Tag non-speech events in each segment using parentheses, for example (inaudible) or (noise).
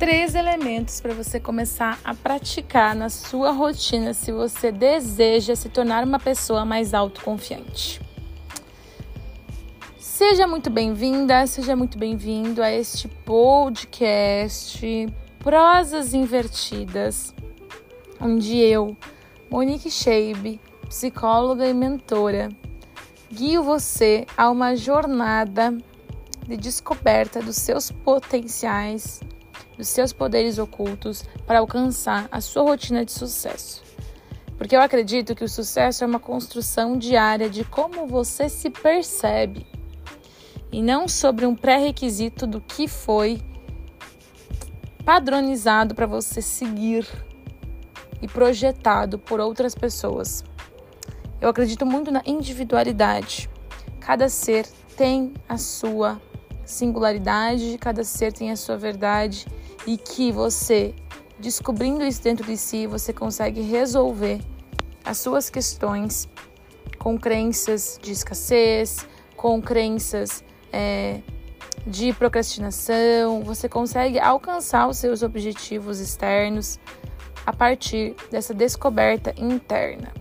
três elementos para você começar a praticar na sua rotina se você deseja se tornar uma pessoa mais autoconfiante. Seja muito bem-vinda, seja muito bem-vindo a este podcast Prosas Invertidas, onde eu, Monique Scheib, psicóloga e mentora, guio você a uma jornada de descoberta dos seus potenciais, dos seus poderes ocultos para alcançar a sua rotina de sucesso. Porque eu acredito que o sucesso é uma construção diária de como você se percebe e não sobre um pré-requisito do que foi padronizado para você seguir e projetado por outras pessoas. Eu acredito muito na individualidade. Cada ser tem a sua singularidade, cada ser tem a sua verdade e que você, descobrindo isso dentro de si, você consegue resolver as suas questões com crenças de escassez, com crenças é, de procrastinação, você consegue alcançar os seus objetivos externos a partir dessa descoberta interna.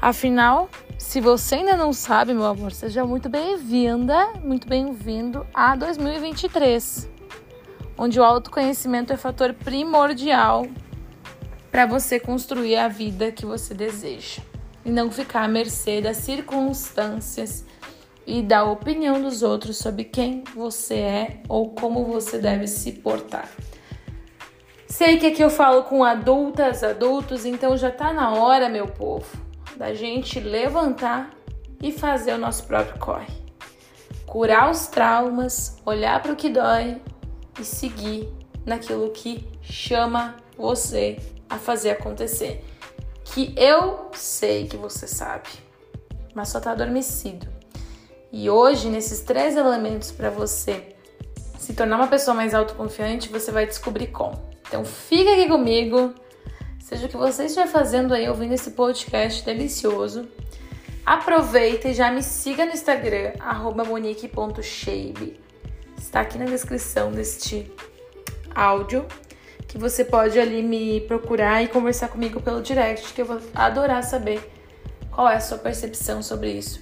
Afinal, se você ainda não sabe, meu amor, seja muito bem-vinda, muito bem-vindo a 2023, onde o autoconhecimento é fator primordial para você construir a vida que você deseja e não ficar à mercê das circunstâncias e da opinião dos outros sobre quem você é ou como você deve se portar. Sei que aqui eu falo com adultas, adultos, então já tá na hora, meu povo, da gente levantar e fazer o nosso próprio corre. Curar os traumas, olhar para o que dói e seguir naquilo que chama você a fazer acontecer. Que eu sei que você sabe, mas só tá adormecido. E hoje, nesses três elementos para você se tornar uma pessoa mais autoconfiante, você vai descobrir como. Então, fica aqui comigo, seja o que você estiver fazendo aí, ouvindo esse podcast delicioso. Aproveita e já me siga no Instagram, monique.shabe. Está aqui na descrição deste áudio, que você pode ali me procurar e conversar comigo pelo direct, que eu vou adorar saber qual é a sua percepção sobre isso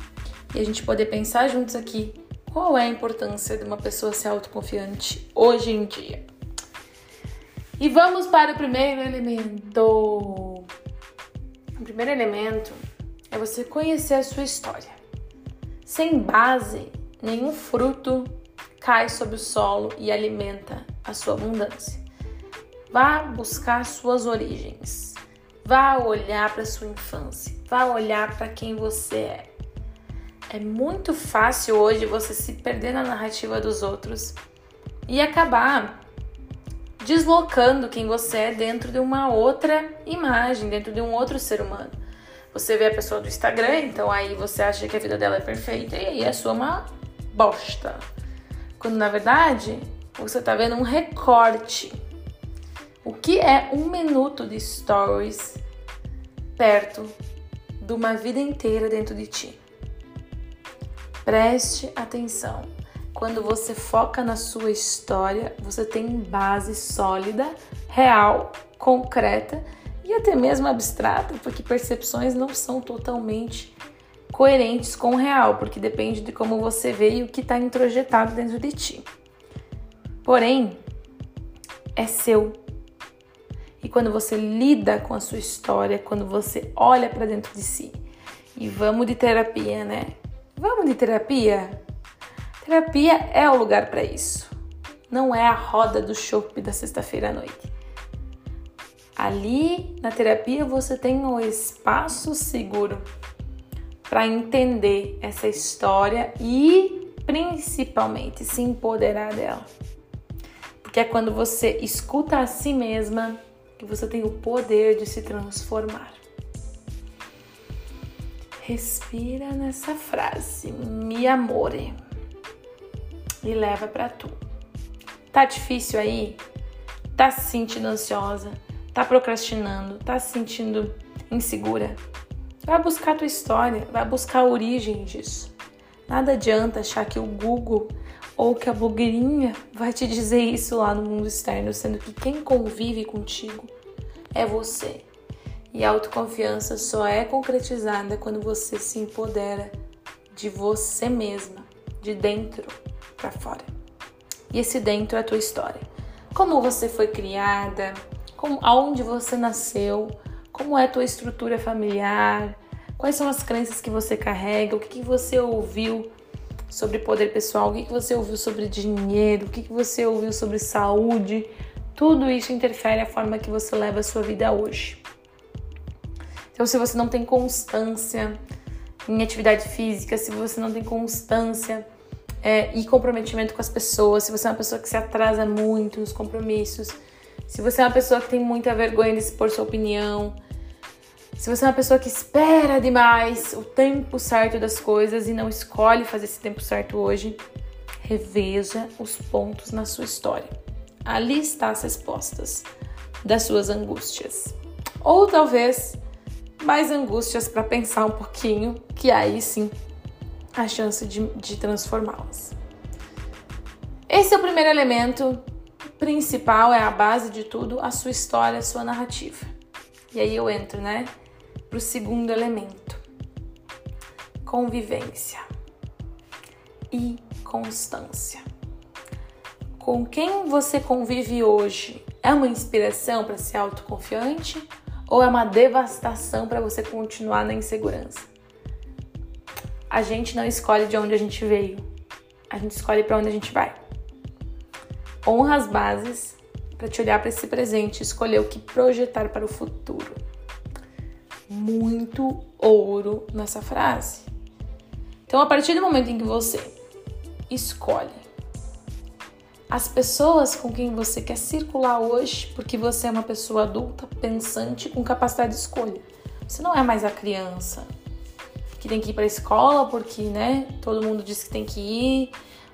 e a gente poder pensar juntos aqui qual é a importância de uma pessoa ser autoconfiante hoje em dia. E vamos para o primeiro elemento. O primeiro elemento é você conhecer a sua história. Sem base, nenhum fruto cai sobre o solo e alimenta a sua abundância. Vá buscar suas origens. Vá olhar para sua infância. Vá olhar para quem você é. É muito fácil hoje você se perder na narrativa dos outros e acabar deslocando quem você é dentro de uma outra imagem, dentro de um outro ser humano. Você vê a pessoa do Instagram, então aí você acha que a vida dela é perfeita e aí a sua é uma bosta. Quando na verdade você tá vendo um recorte. O que é um minuto de stories perto de uma vida inteira dentro de ti? Preste atenção. Quando você foca na sua história, você tem base sólida, real, concreta e até mesmo abstrata, porque percepções não são totalmente coerentes com o real, porque depende de como você vê e o que está introjetado dentro de ti. Porém, é seu. E quando você lida com a sua história, quando você olha para dentro de si, e vamos de terapia, né? Vamos de terapia? Terapia é o lugar para isso. Não é a roda do chopp da sexta-feira à noite. Ali na terapia você tem um espaço seguro para entender essa história e principalmente se empoderar dela. Porque é quando você escuta a si mesma que você tem o poder de se transformar. Respira nessa frase, mi amore, e leva para tu. Tá difícil aí? Tá se sentindo ansiosa? Tá procrastinando? Tá se sentindo insegura? Vai buscar a tua história, vai buscar a origem disso. Nada adianta achar que o Google ou que a blogueirinha vai te dizer isso lá no mundo externo, sendo que quem convive contigo é você. E a autoconfiança só é concretizada quando você se empodera de você mesma, de dentro para fora. E esse dentro é a tua história. Como você foi criada, como, aonde você nasceu, como é a tua estrutura familiar, quais são as crenças que você carrega, o que, que você ouviu sobre poder pessoal, o que, que você ouviu sobre dinheiro, o que, que você ouviu sobre saúde. Tudo isso interfere a forma que você leva a sua vida hoje. Então, se você não tem constância em atividade física, se você não tem constância é, e comprometimento com as pessoas, se você é uma pessoa que se atrasa muito nos compromissos, se você é uma pessoa que tem muita vergonha de expor sua opinião, se você é uma pessoa que espera demais o tempo certo das coisas e não escolhe fazer esse tempo certo hoje, reveja os pontos na sua história. Ali estão as respostas das suas angústias. Ou talvez mais angústias para pensar um pouquinho, que aí sim a chance de, de transformá-las. Esse é o primeiro elemento principal, é a base de tudo, a sua história, a sua narrativa. E aí eu entro, né? para o segundo elemento: convivência e constância. Com quem você convive hoje é uma inspiração para ser autoconfiante ou é uma devastação para você continuar na insegurança? A gente não escolhe de onde a gente veio, a gente escolhe para onde a gente vai. Honra as bases para te olhar para esse presente e escolher o que projetar para o futuro muito ouro nessa frase. Então, a partir do momento em que você escolhe as pessoas com quem você quer circular hoje, porque você é uma pessoa adulta, pensante, com capacidade de escolha. Você não é mais a criança que tem que ir para a escola porque, né, todo mundo diz que tem que ir,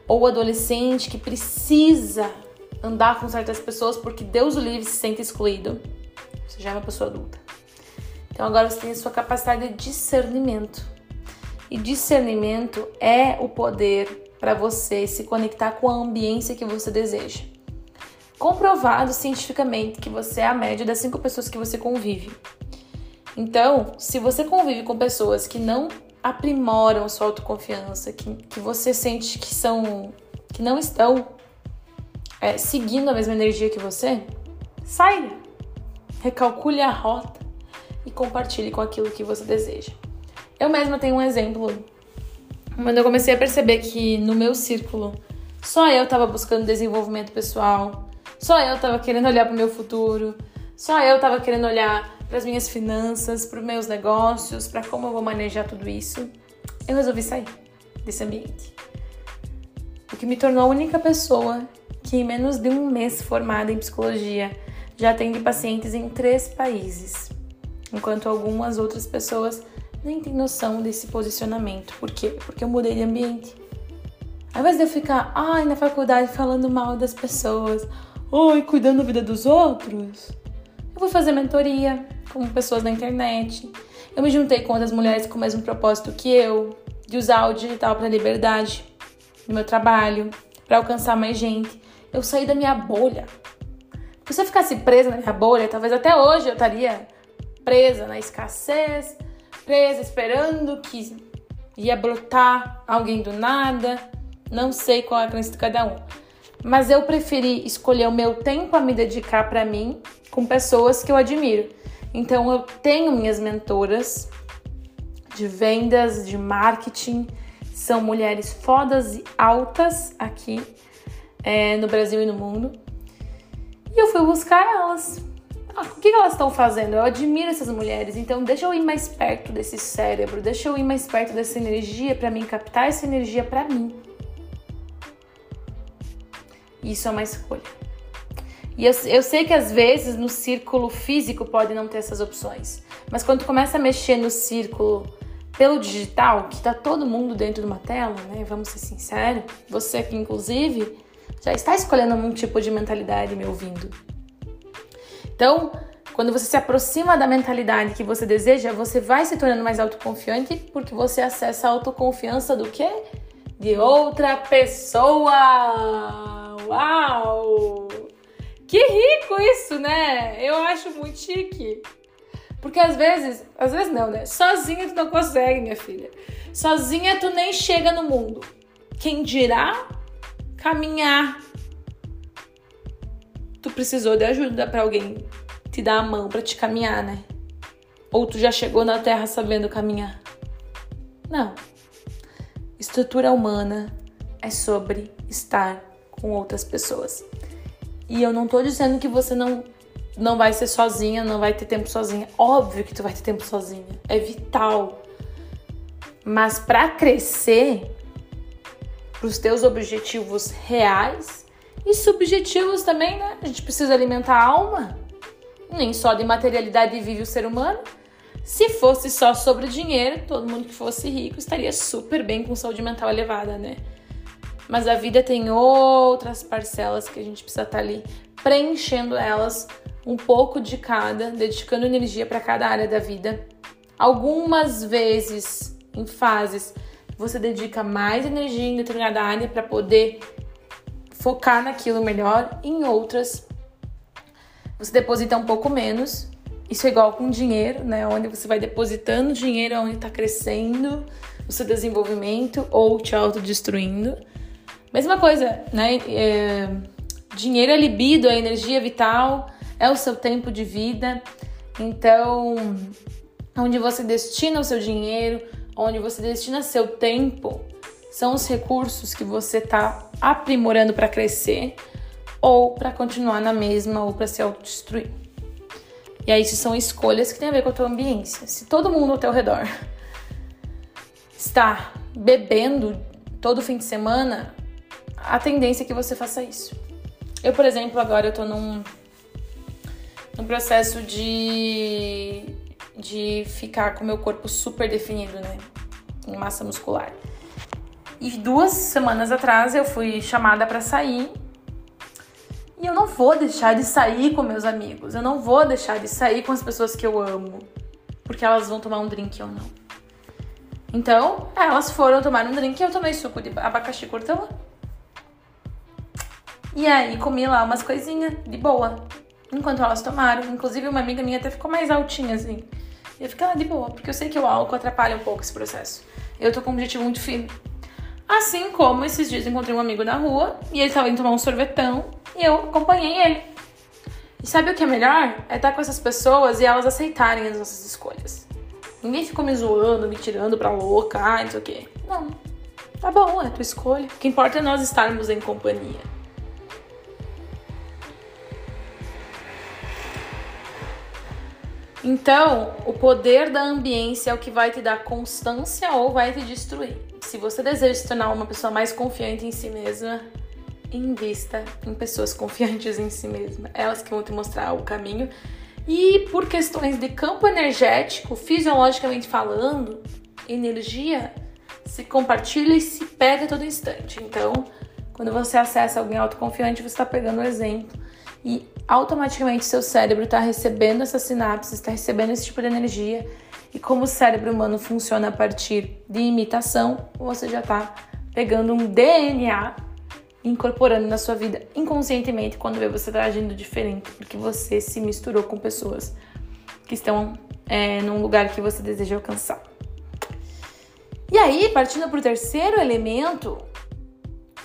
ou adolescente que precisa andar com certas pessoas porque Deus o livre se sente excluído. Você já é uma pessoa adulta. Então agora você tem a sua capacidade de discernimento. E discernimento é o poder para você se conectar com a ambiência que você deseja. Comprovado cientificamente que você é a média das cinco pessoas que você convive. Então, se você convive com pessoas que não aprimoram sua autoconfiança, que, que você sente que são. que não estão é, seguindo a mesma energia que você, saia. Recalcule a rota e compartilhe com aquilo que você deseja. Eu mesma tenho um exemplo. Quando eu comecei a perceber que no meu círculo só eu estava buscando desenvolvimento pessoal, só eu estava querendo olhar para o meu futuro, só eu estava querendo olhar para as minhas finanças, para os meus negócios, para como eu vou manejar tudo isso, eu resolvi sair desse ambiente. O que me tornou a única pessoa que, em menos de um mês formada em psicologia, já atende pacientes em três países enquanto algumas outras pessoas nem têm noção desse posicionamento. Por quê? Porque eu mudei de ambiente. Ao invés de eu ficar, ai, na faculdade falando mal das pessoas, oi, cuidando da vida dos outros, eu vou fazer mentoria com pessoas na internet. Eu me juntei com outras mulheres com o mesmo propósito que eu, de usar o digital para liberdade no meu trabalho, para alcançar mais gente. Eu saí da minha bolha. Porque se eu ficasse presa na minha bolha, talvez até hoje eu estaria presa na escassez, presa esperando que ia brotar alguém do nada. Não sei qual é a crença de cada um. Mas eu preferi escolher o meu tempo a me dedicar para mim com pessoas que eu admiro. Então eu tenho minhas mentoras de vendas, de marketing, são mulheres fodas e altas aqui é, no Brasil e no mundo. E eu fui buscar elas ah, o que elas estão fazendo? Eu admiro essas mulheres, então deixa eu ir mais perto desse cérebro, deixa eu ir mais perto dessa energia para mim captar essa energia para mim. Isso é uma escolha. E eu, eu sei que às vezes no círculo físico pode não ter essas opções, mas quando começa a mexer no círculo pelo digital, que tá todo mundo dentro de uma tela, né? Vamos ser sinceros, você aqui inclusive já está escolhendo um tipo de mentalidade me ouvindo. Então, quando você se aproxima da mentalidade que você deseja, você vai se tornando mais autoconfiante porque você acessa a autoconfiança do que? de outra pessoa. Uau! Que rico isso, né? Eu acho muito chique. Porque às vezes, às vezes não, né? Sozinha tu não consegue, minha filha. Sozinha tu nem chega no mundo. Quem dirá caminhar? Tu precisou de ajuda para alguém te dar a mão para te caminhar, né? Ou tu já chegou na Terra sabendo caminhar? Não. Estrutura humana é sobre estar com outras pessoas. E eu não tô dizendo que você não não vai ser sozinha, não vai ter tempo sozinha. Óbvio que tu vai ter tempo sozinha. É vital. Mas para crescer para os teus objetivos reais e subjetivos também, né? A gente precisa alimentar a alma. Nem só de materialidade vive o ser humano. Se fosse só sobre dinheiro, todo mundo que fosse rico estaria super bem com saúde mental elevada, né? Mas a vida tem outras parcelas que a gente precisa estar tá ali preenchendo elas um pouco de cada, dedicando energia para cada área da vida. Algumas vezes, em fases, você dedica mais energia em determinada área para poder focar naquilo melhor, em outras você deposita um pouco menos isso é igual com dinheiro, né? Onde você vai depositando dinheiro onde está crescendo o seu desenvolvimento ou te autodestruindo. Mesma coisa, né? É, dinheiro é libido, é energia vital, é o seu tempo de vida. Então, onde você destina o seu dinheiro, onde você destina seu tempo, são os recursos que você está aprimorando para crescer ou para continuar na mesma ou para se autodestruir. E aí, isso são escolhas que têm a ver com a tua ambiência. Se todo mundo ao teu redor está bebendo todo fim de semana, a tendência é que você faça isso. Eu, por exemplo, agora eu tô num, num processo de, de ficar com meu corpo super definido, né? Em massa muscular. E duas semanas atrás eu fui chamada para sair e eu não vou deixar de sair com meus amigos. Eu não vou deixar de sair com as pessoas que eu amo. Porque elas vão tomar um drink ou não. Então, elas foram tomar um drink e eu tomei suco de abacaxi cortão. E aí comi lá umas coisinhas de boa. Enquanto elas tomaram. Inclusive, uma amiga minha até ficou mais altinha, assim. Eu fiquei lá de boa, porque eu sei que o álcool atrapalha um pouco esse processo. Eu tô com um objetivo muito firme. Assim como esses dias encontrei um amigo na rua e ele tava indo tomar um sorvetão e eu acompanhei ele. E sabe o que é melhor? É estar com essas pessoas e elas aceitarem as nossas escolhas. Ninguém ficou me zoando, me tirando pra louca, ah, não sei o quê. Não. Tá bom, é tua escolha. O que importa é nós estarmos em companhia. Então, o poder da ambiência é o que vai te dar constância ou vai te destruir. Se você deseja se tornar uma pessoa mais confiante em si mesma, invista em pessoas confiantes em si mesma, elas que vão te mostrar o caminho. E por questões de campo energético, fisiologicamente falando, energia se compartilha e se pega a todo instante. Então, quando você acessa alguém autoconfiante, você está pegando o exemplo e automaticamente seu cérebro está recebendo essas sinapses, está recebendo esse tipo de energia. E como o cérebro humano funciona a partir de imitação, você já está pegando um DNA incorporando na sua vida inconscientemente quando vê você tá agindo diferente, porque você se misturou com pessoas que estão é, num lugar que você deseja alcançar. E aí, partindo para o terceiro elemento,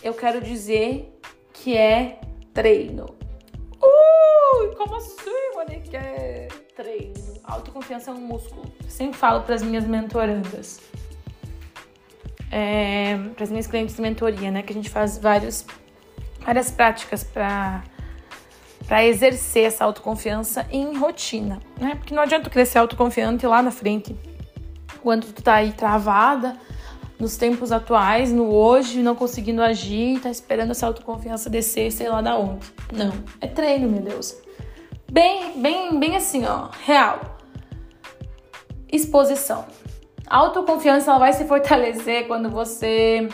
eu quero dizer que é treino. Ui, como assim, Monique? Treino. Autoconfiança é um músculo. Sempre falo para as minhas mentorandas é, para as minhas clientes de mentoria, né? Que a gente faz vários, várias práticas para para exercer essa autoconfiança em rotina, né? Porque não adianta crescer autoconfiante lá na frente, quando tu tá aí travada nos tempos atuais, no hoje, não conseguindo agir, tá esperando essa autoconfiança descer, sei lá da onde. Não, é treino, meu Deus. Bem, bem, bem assim, ó, real. Exposição. A autoconfiança ela vai se fortalecer quando você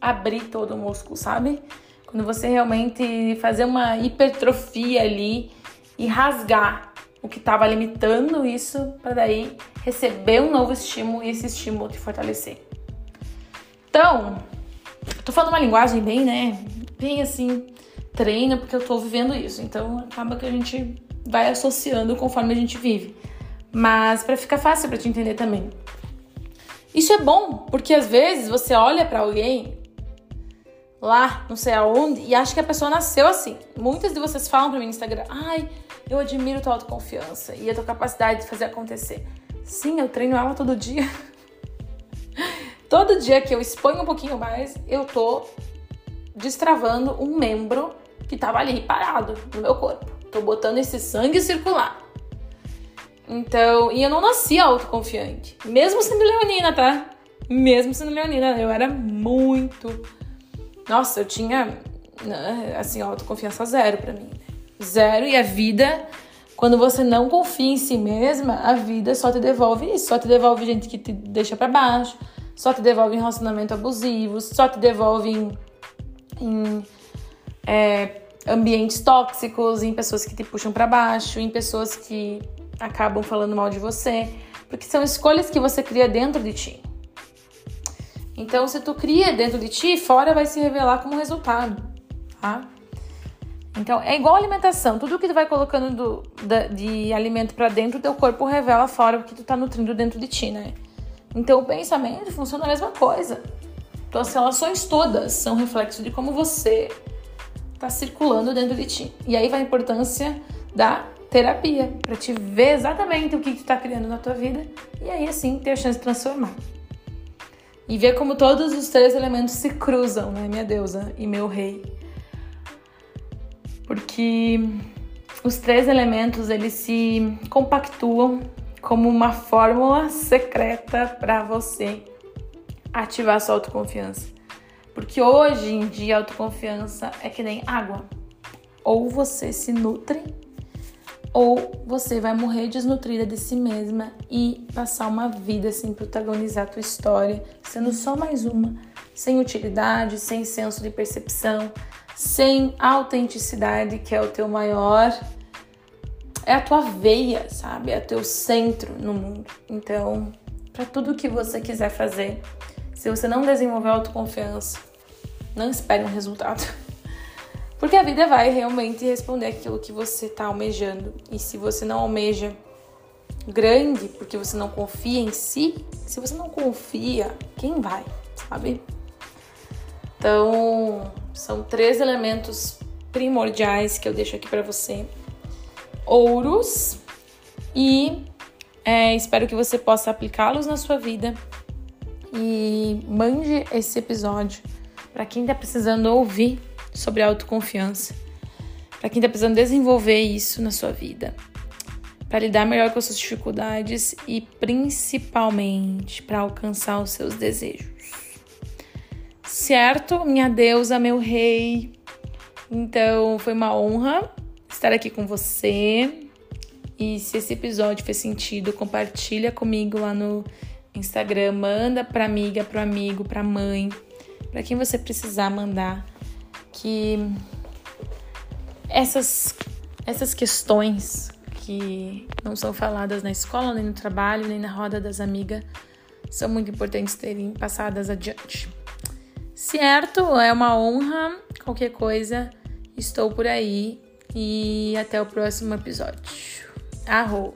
abrir todo o músculo, sabe? Quando você realmente fazer uma hipertrofia ali e rasgar o que estava limitando isso para daí receber um novo estímulo e esse estímulo te fortalecer. Então, Tô falando uma linguagem bem, né? Bem assim, treino, porque eu tô vivendo isso. Então acaba que a gente vai associando conforme a gente vive. Mas para ficar fácil para te entender também. Isso é bom, porque às vezes você olha para alguém lá, não sei aonde, e acha que a pessoa nasceu assim. Muitas de vocês falam para mim no Instagram: "Ai, eu admiro tua autoconfiança e a tua capacidade de fazer acontecer". Sim, eu treino ela todo dia. (laughs) todo dia que eu exponho um pouquinho mais, eu tô destravando um membro que tava ali parado no meu corpo. Tô botando esse sangue circular. Então, e eu não nasci autoconfiante. Mesmo sendo leonina, tá? Mesmo sendo leonina, eu era muito. Nossa, eu tinha, né, assim, autoconfiança zero pra mim. Zero. E a vida, quando você não confia em si mesma, a vida só te devolve isso. Só te devolve gente que te deixa para baixo. Só te devolve em relacionamento abusivo. Só te devolve em, em é, ambientes tóxicos, em pessoas que te puxam para baixo, em pessoas que acabam falando mal de você, porque são escolhas que você cria dentro de ti. Então, se tu cria dentro de ti, fora vai se revelar como resultado, tá? Então, é igual alimentação. Tudo que tu vai colocando do, da, de alimento para dentro, teu corpo revela fora o que tu tá nutrindo dentro de ti, né? Então, o pensamento funciona a mesma coisa. Tuas relações todas são reflexo de como você tá circulando dentro de ti. E aí vai a importância da terapia, para te ver exatamente o que tu tá criando na tua vida e aí assim ter a chance de transformar. E ver como todos os três elementos se cruzam, né, minha deusa e meu rei. Porque os três elementos eles se compactuam como uma fórmula secreta para você ativar sua autoconfiança. Porque hoje em dia a autoconfiança é que nem água. Ou você se nutre ou você vai morrer desnutrida de si mesma e passar uma vida sem protagonizar a tua história, sendo só mais uma, sem utilidade, sem senso de percepção, sem autenticidade, que é o teu maior é a tua veia, sabe? É o teu centro no mundo. Então, para tudo que você quiser fazer, se você não desenvolver autoconfiança, não espere um resultado. (laughs) Porque a vida vai realmente responder aquilo que você está almejando. E se você não almeja grande, porque você não confia em si, se você não confia, quem vai, sabe? Então, são três elementos primordiais que eu deixo aqui para você: ouros, e é, espero que você possa aplicá-los na sua vida. E mande esse episódio para quem está precisando ouvir sobre autoconfiança. Para quem está precisando desenvolver isso na sua vida, para lidar melhor com as suas dificuldades e principalmente para alcançar os seus desejos. Certo, minha deusa, meu rei. Então, foi uma honra estar aqui com você. E se esse episódio fez sentido, compartilha comigo lá no Instagram, manda para amiga, para amigo, para mãe, para quem você precisar mandar que essas, essas questões que não são faladas na escola, nem no trabalho, nem na roda das amigas, são muito importantes terem passadas adiante. Certo, é uma honra. Qualquer coisa, estou por aí e até o próximo episódio. Arro!